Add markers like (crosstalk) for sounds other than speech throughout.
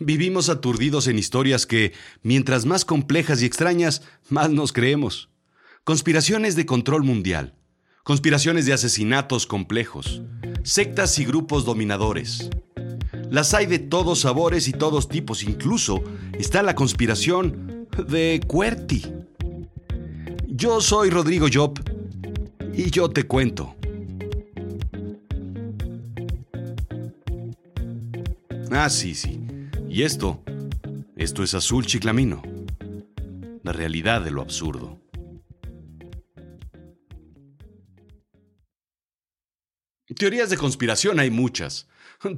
Vivimos aturdidos en historias que, mientras más complejas y extrañas, más nos creemos. Conspiraciones de control mundial, conspiraciones de asesinatos complejos, sectas y grupos dominadores. Las hay de todos sabores y todos tipos, incluso está la conspiración de Cuerti. Yo soy Rodrigo Job y yo te cuento. Ah, sí, sí. Y esto, esto es Azul Chiclamino, la realidad de lo absurdo. Teorías de conspiración hay muchas.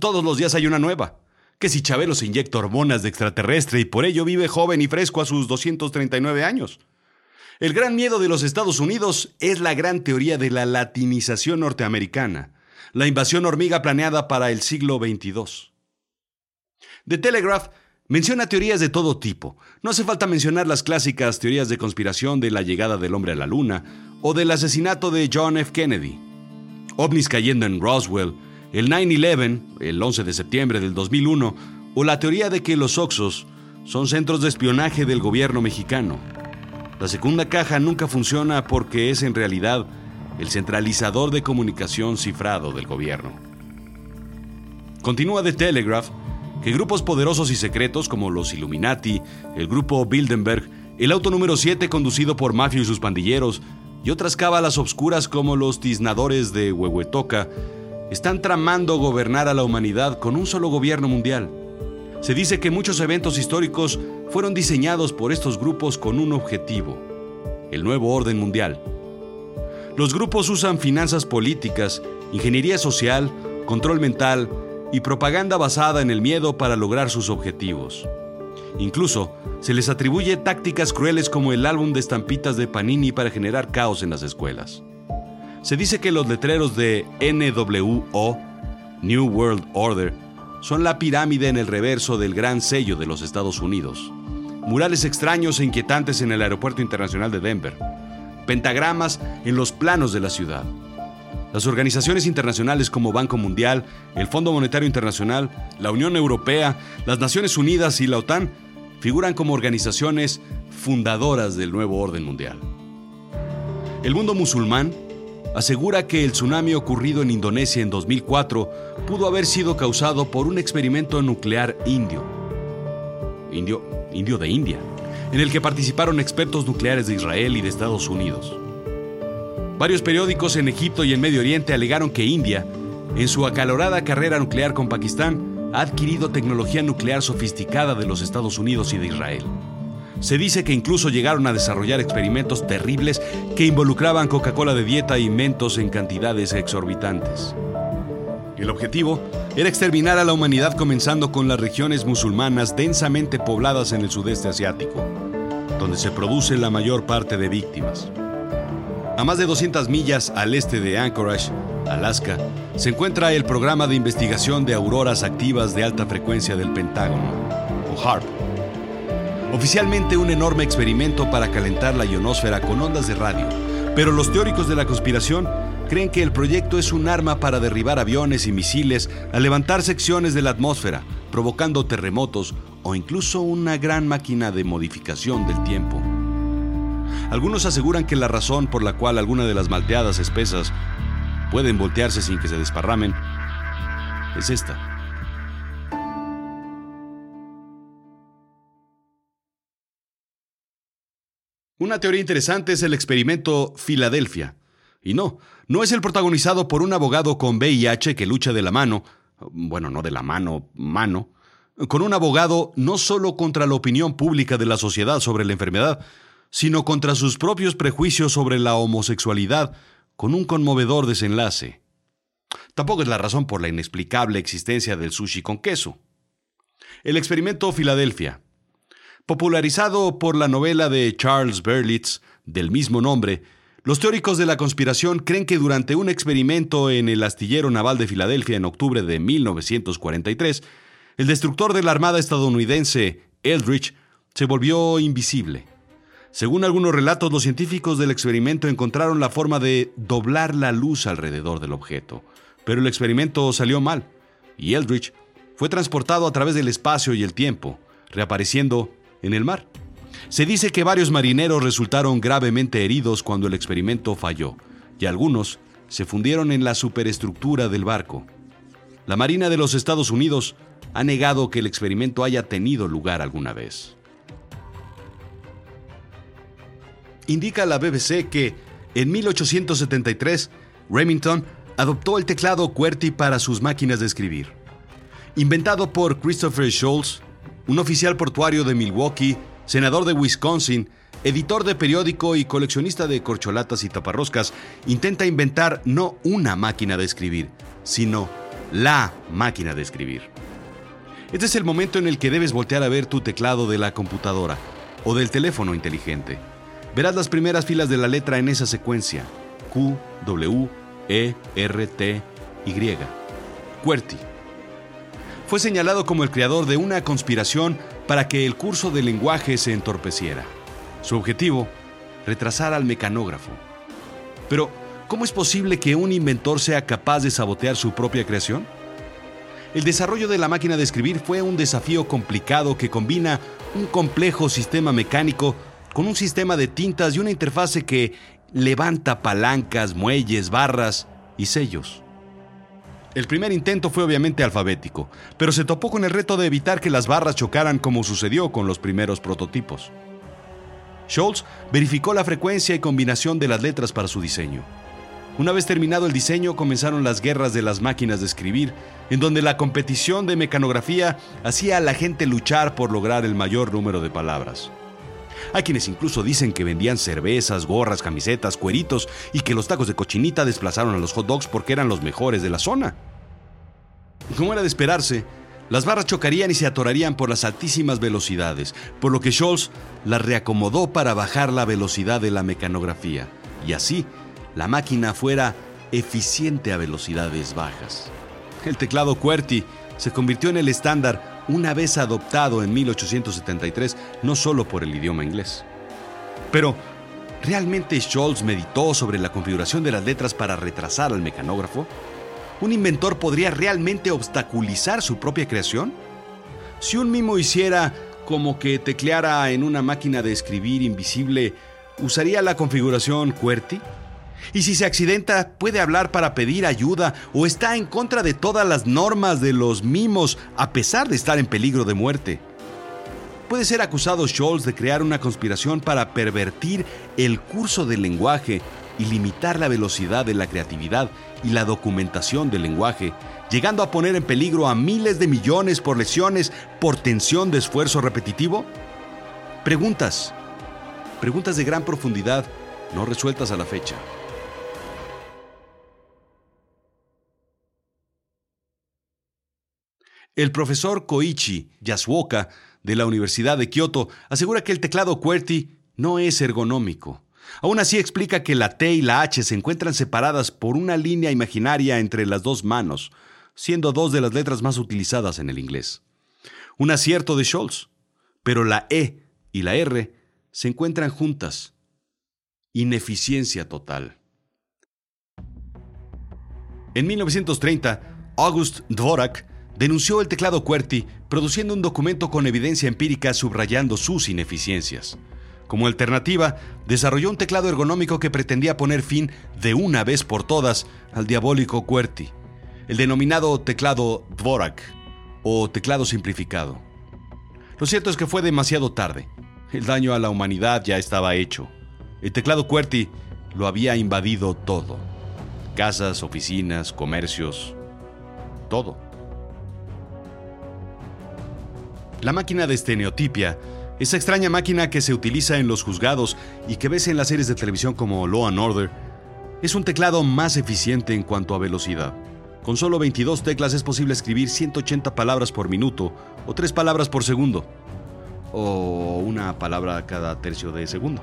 Todos los días hay una nueva. Que si Chabelo se inyecta hormonas de extraterrestre y por ello vive joven y fresco a sus 239 años. El gran miedo de los Estados Unidos es la gran teoría de la latinización norteamericana, la invasión hormiga planeada para el siglo XXII. The Telegraph menciona teorías de todo tipo. No hace falta mencionar las clásicas teorías de conspiración de la llegada del hombre a la luna o del asesinato de John F. Kennedy. OVNIs cayendo en Roswell, el 9-11, el 11 de septiembre del 2001, o la teoría de que los Oxos son centros de espionaje del gobierno mexicano. La segunda caja nunca funciona porque es en realidad el centralizador de comunicación cifrado del gobierno. Continúa The Telegraph que grupos poderosos y secretos como los Illuminati, el grupo Bilderberg, el auto número 7 conducido por Mafio y sus pandilleros, y otras cábalas obscuras como los tiznadores de Huehuetoca, están tramando gobernar a la humanidad con un solo gobierno mundial. Se dice que muchos eventos históricos fueron diseñados por estos grupos con un objetivo, el nuevo orden mundial. Los grupos usan finanzas políticas, ingeniería social, control mental, y propaganda basada en el miedo para lograr sus objetivos. Incluso se les atribuye tácticas crueles como el álbum de estampitas de Panini para generar caos en las escuelas. Se dice que los letreros de NWO, New World Order, son la pirámide en el reverso del gran sello de los Estados Unidos. Murales extraños e inquietantes en el Aeropuerto Internacional de Denver. Pentagramas en los planos de la ciudad. Las organizaciones internacionales como Banco Mundial, el Fondo Monetario Internacional, la Unión Europea, las Naciones Unidas y la OTAN figuran como organizaciones fundadoras del nuevo orden mundial. El mundo musulmán asegura que el tsunami ocurrido en Indonesia en 2004 pudo haber sido causado por un experimento nuclear indio. Indio, indio de India, en el que participaron expertos nucleares de Israel y de Estados Unidos. Varios periódicos en Egipto y en Medio Oriente alegaron que India, en su acalorada carrera nuclear con Pakistán, ha adquirido tecnología nuclear sofisticada de los Estados Unidos y de Israel. Se dice que incluso llegaron a desarrollar experimentos terribles que involucraban Coca-Cola de dieta y mentos en cantidades exorbitantes. El objetivo era exterminar a la humanidad comenzando con las regiones musulmanas densamente pobladas en el sudeste asiático, donde se produce la mayor parte de víctimas. A más de 200 millas al este de Anchorage, Alaska, se encuentra el programa de investigación de auroras activas de alta frecuencia del Pentágono, o HARP. Oficialmente un enorme experimento para calentar la ionosfera con ondas de radio, pero los teóricos de la conspiración creen que el proyecto es un arma para derribar aviones y misiles al levantar secciones de la atmósfera, provocando terremotos o incluso una gran máquina de modificación del tiempo. Algunos aseguran que la razón por la cual alguna de las malteadas espesas pueden voltearse sin que se desparramen es esta. Una teoría interesante es el experimento Filadelfia. Y no, no es el protagonizado por un abogado con VIH que lucha de la mano, bueno, no de la mano, mano, con un abogado no solo contra la opinión pública de la sociedad sobre la enfermedad, sino contra sus propios prejuicios sobre la homosexualidad, con un conmovedor desenlace. Tampoco es la razón por la inexplicable existencia del sushi con queso. El experimento Filadelfia. Popularizado por la novela de Charles Berlitz del mismo nombre, los teóricos de la conspiración creen que durante un experimento en el astillero naval de Filadelfia en octubre de 1943, el destructor de la Armada estadounidense, Eldridge, se volvió invisible. Según algunos relatos, los científicos del experimento encontraron la forma de doblar la luz alrededor del objeto, pero el experimento salió mal y Eldridge fue transportado a través del espacio y el tiempo, reapareciendo en el mar. Se dice que varios marineros resultaron gravemente heridos cuando el experimento falló, y algunos se fundieron en la superestructura del barco. La Marina de los Estados Unidos ha negado que el experimento haya tenido lugar alguna vez. Indica la BBC que en 1873 Remington adoptó el teclado QWERTY para sus máquinas de escribir. Inventado por Christopher Scholes, un oficial portuario de Milwaukee, senador de Wisconsin, editor de periódico y coleccionista de corcholatas y taparroscas, intenta inventar no una máquina de escribir, sino la máquina de escribir. Este es el momento en el que debes voltear a ver tu teclado de la computadora o del teléfono inteligente. Verás las primeras filas de la letra en esa secuencia. Q, W, E, R, T, Y. QWERTY. Fue señalado como el creador de una conspiración para que el curso del lenguaje se entorpeciera. Su objetivo, retrasar al mecanógrafo. Pero, ¿cómo es posible que un inventor sea capaz de sabotear su propia creación? El desarrollo de la máquina de escribir fue un desafío complicado que combina un complejo sistema mecánico con un sistema de tintas y una interfase que levanta palancas, muelles, barras y sellos. El primer intento fue obviamente alfabético, pero se topó con el reto de evitar que las barras chocaran como sucedió con los primeros prototipos. Scholz verificó la frecuencia y combinación de las letras para su diseño. Una vez terminado el diseño, comenzaron las guerras de las máquinas de escribir, en donde la competición de mecanografía hacía a la gente luchar por lograr el mayor número de palabras. Hay quienes incluso dicen que vendían cervezas, gorras, camisetas, cueritos y que los tacos de cochinita desplazaron a los hot dogs porque eran los mejores de la zona. Como era de esperarse, las barras chocarían y se atorarían por las altísimas velocidades, por lo que Scholz las reacomodó para bajar la velocidad de la mecanografía, y así la máquina fuera eficiente a velocidades bajas. El teclado QWERTY se convirtió en el estándar una vez adoptado en 1873, no solo por el idioma inglés. Pero, ¿realmente Scholz meditó sobre la configuración de las letras para retrasar al mecanógrafo? ¿Un inventor podría realmente obstaculizar su propia creación? Si un mimo hiciera como que tecleara en una máquina de escribir invisible, ¿usaría la configuración QWERTY? Y si se accidenta, puede hablar para pedir ayuda o está en contra de todas las normas de los mimos a pesar de estar en peligro de muerte. Puede ser acusado Scholz de crear una conspiración para pervertir el curso del lenguaje y limitar la velocidad de la creatividad y la documentación del lenguaje, llegando a poner en peligro a miles de millones por lesiones por tensión de esfuerzo repetitivo? Preguntas. Preguntas de gran profundidad, no resueltas a la fecha. El profesor Koichi Yasuoka de la Universidad de Kioto asegura que el teclado QWERTY no es ergonómico Aún así explica que la T y la H se encuentran separadas por una línea imaginaria entre las dos manos, siendo dos de las letras más utilizadas en el inglés. Un acierto de Scholz, pero la E y la R se encuentran juntas. Ineficiencia total. En 1930, August Dvorak denunció el teclado QWERTY, produciendo un documento con evidencia empírica subrayando sus ineficiencias. Como alternativa, desarrolló un teclado ergonómico que pretendía poner fin de una vez por todas al diabólico QWERTY, el denominado teclado Dvorak o teclado simplificado. Lo cierto es que fue demasiado tarde. El daño a la humanidad ya estaba hecho. El teclado QWERTY lo había invadido todo. Casas, oficinas, comercios, todo. La máquina de estereotipia esa extraña máquina que se utiliza en los juzgados y que ves en las series de televisión como Law and Order es un teclado más eficiente en cuanto a velocidad. Con solo 22 teclas es posible escribir 180 palabras por minuto o 3 palabras por segundo o una palabra cada tercio de segundo.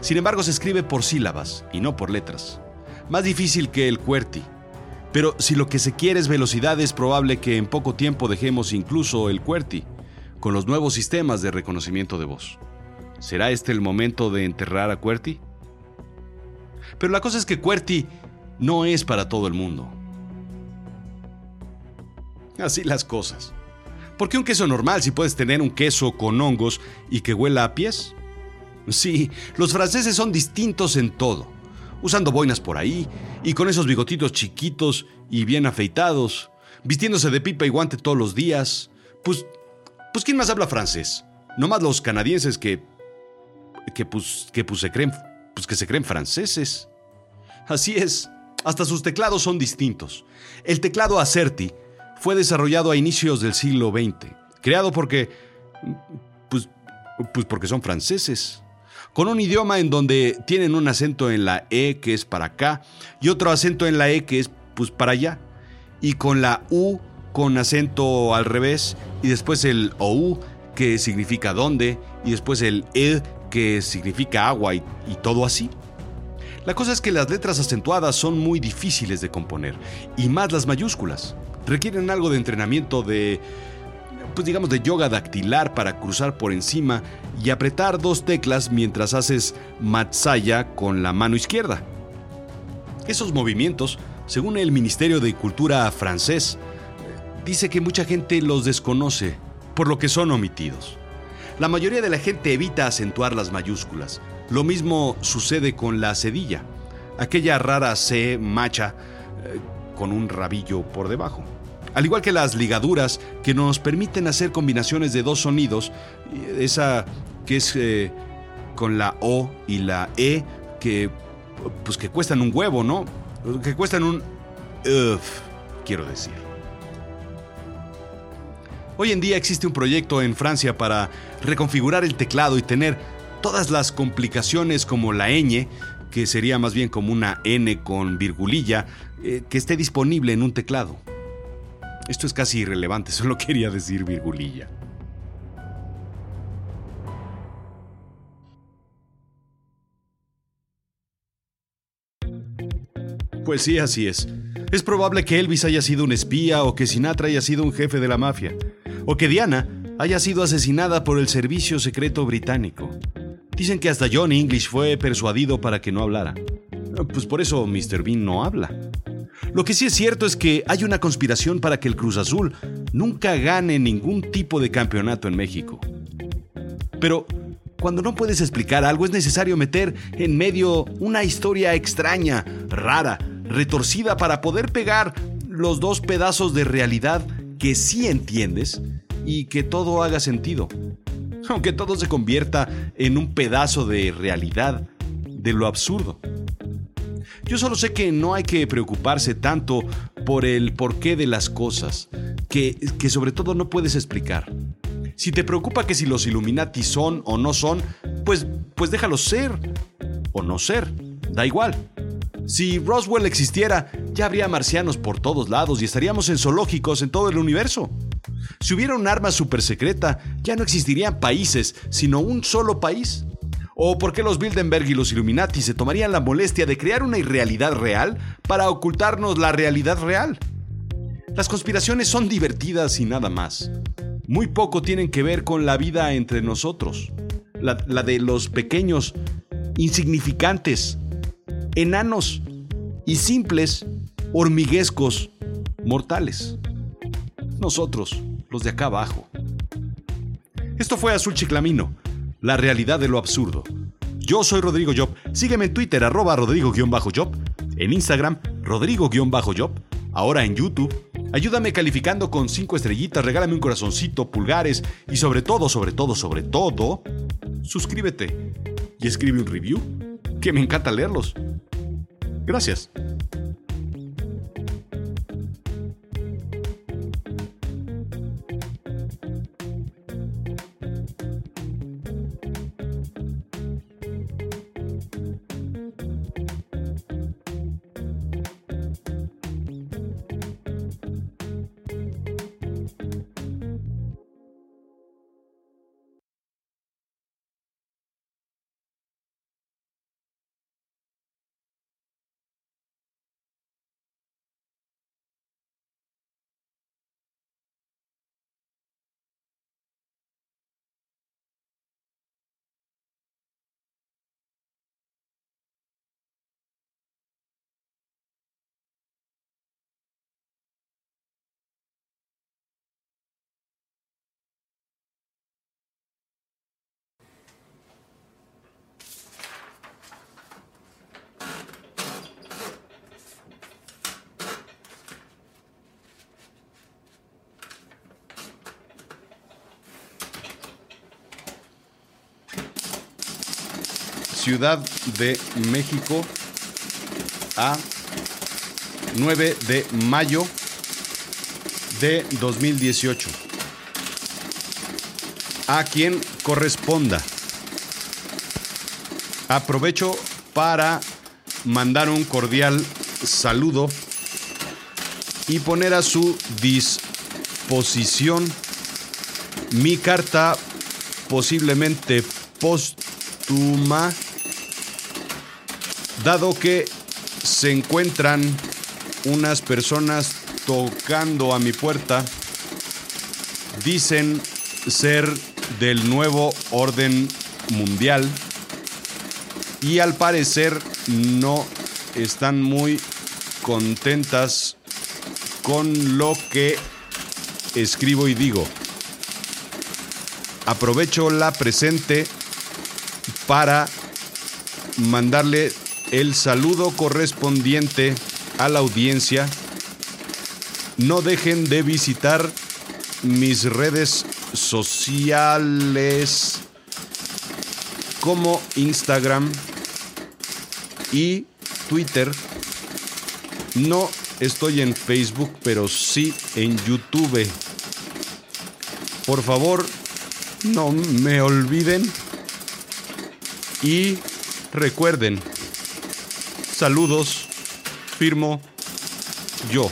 Sin embargo, se escribe por sílabas y no por letras. Más difícil que el QWERTY. Pero si lo que se quiere es velocidad, es probable que en poco tiempo dejemos incluso el QWERTY con los nuevos sistemas de reconocimiento de voz. ¿Será este el momento de enterrar a QWERTY? Pero la cosa es que QWERTY no es para todo el mundo. Así las cosas. ¿Por qué un queso normal si puedes tener un queso con hongos y que huela a pies? Sí, los franceses son distintos en todo, usando boinas por ahí y con esos bigotitos chiquitos y bien afeitados, vistiéndose de pipa y guante todos los días. Pues, pues ¿quién más habla francés? No más los canadienses que, que pues, que pues se creen, pues que se creen franceses. Así es, hasta sus teclados son distintos. El teclado Acerti fue desarrollado a inicios del siglo XX, creado porque, pues, pues porque son franceses con un idioma en donde tienen un acento en la E que es para acá y otro acento en la E que es pues para allá. Y con la U con acento al revés y después el OU que significa dónde y después el E que significa agua y, y todo así. La cosa es que las letras acentuadas son muy difíciles de componer y más las mayúsculas. Requieren algo de entrenamiento de pues digamos de yoga dactilar para cruzar por encima y apretar dos teclas mientras haces matsaya con la mano izquierda. Esos movimientos, según el Ministerio de Cultura francés, dice que mucha gente los desconoce, por lo que son omitidos. La mayoría de la gente evita acentuar las mayúsculas. Lo mismo sucede con la cedilla, aquella rara C macha eh, con un rabillo por debajo al igual que las ligaduras que nos permiten hacer combinaciones de dos sonidos, esa que es eh, con la O y la E, que pues que cuestan un huevo, ¿no? Que cuestan un... Uf, quiero decir. Hoy en día existe un proyecto en Francia para reconfigurar el teclado y tener todas las complicaciones como la ñ, que sería más bien como una N con virgulilla, eh, que esté disponible en un teclado. Esto es casi irrelevante, (laughs) solo quería decir virgulilla. Pues sí, así es. Es probable que Elvis haya sido un espía o que Sinatra haya sido un jefe de la mafia. O que Diana haya sido asesinada por el servicio secreto británico. Dicen que hasta John English fue persuadido para que no hablara. Pues por eso Mr. Bean no habla. Lo que sí es cierto es que hay una conspiración para que el Cruz Azul nunca gane ningún tipo de campeonato en México. Pero cuando no puedes explicar algo es necesario meter en medio una historia extraña, rara, retorcida para poder pegar los dos pedazos de realidad que sí entiendes y que todo haga sentido. Aunque todo se convierta en un pedazo de realidad de lo absurdo. Yo solo sé que no hay que preocuparse tanto por el porqué de las cosas, que, que sobre todo no puedes explicar. Si te preocupa que si los Illuminati son o no son, pues, pues déjalos ser o no ser, da igual. Si Roswell existiera, ya habría marcianos por todos lados y estaríamos en zoológicos en todo el universo. Si hubiera un arma super secreta, ya no existirían países, sino un solo país. ¿O por qué los Bilderberg y los Illuminati se tomarían la molestia de crear una irrealidad real para ocultarnos la realidad real? Las conspiraciones son divertidas y nada más. Muy poco tienen que ver con la vida entre nosotros. La, de los pequeños, insignificantes, enanos y simples, hormiguescos, mortales. Nosotros, los de acá abajo. Esto fue Azul Chiclamino la realidad de lo absurdo. Yo soy Rodrigo Job. Sígueme en Twitter, arroba Rodrigo-Job. En Instagram, Rodrigo-Job. Ahora en YouTube. Ayúdame calificando con 5 estrellitas, regálame un corazoncito, pulgares y sobre todo, sobre todo, sobre todo, suscríbete y escribe un review, que me encanta leerlos. Gracias. Ciudad de México a 9 de mayo de 2018. A quien corresponda. Aprovecho para mandar un cordial saludo y poner a su disposición mi carta posiblemente póstuma, dado que se encuentran unas personas tocando a mi puerta, dicen ser del nuevo orden mundial y al parecer no están muy contentas con lo que escribo y digo. Aprovecho la presente para mandarle el saludo correspondiente a la audiencia. No dejen de visitar mis redes sociales como Instagram y Twitter. No estoy en Facebook, pero sí en YouTube. Por favor, no me olviden. Y recuerden, saludos, firmo yo.